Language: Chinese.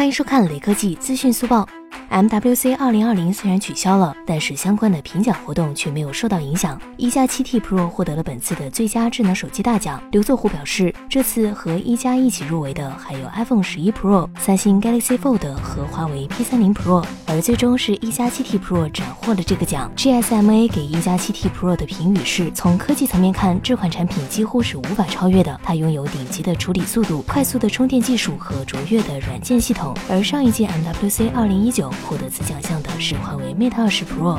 欢迎收看雷科技资讯速报。MWC 2020虽然取消了，但是相关的评奖活动却没有受到影响。一加 7T Pro 获得了本次的最佳智能手机大奖。刘作虎表示，这次和一加一起入围的还有 iPhone 11 Pro、三星 Galaxy Fold 和华为 P30 Pro，而最终是一加 7T Pro 斩获了这个奖。GSMA 给一加 7T Pro 的评语是：从科技层面看，这款产品几乎是无法超越的。它拥有顶级的处理速度、快速的充电技术和卓越的软件系统。而上一届 MWC 2019。获得此奖项的是华为 Mate 20 Pro。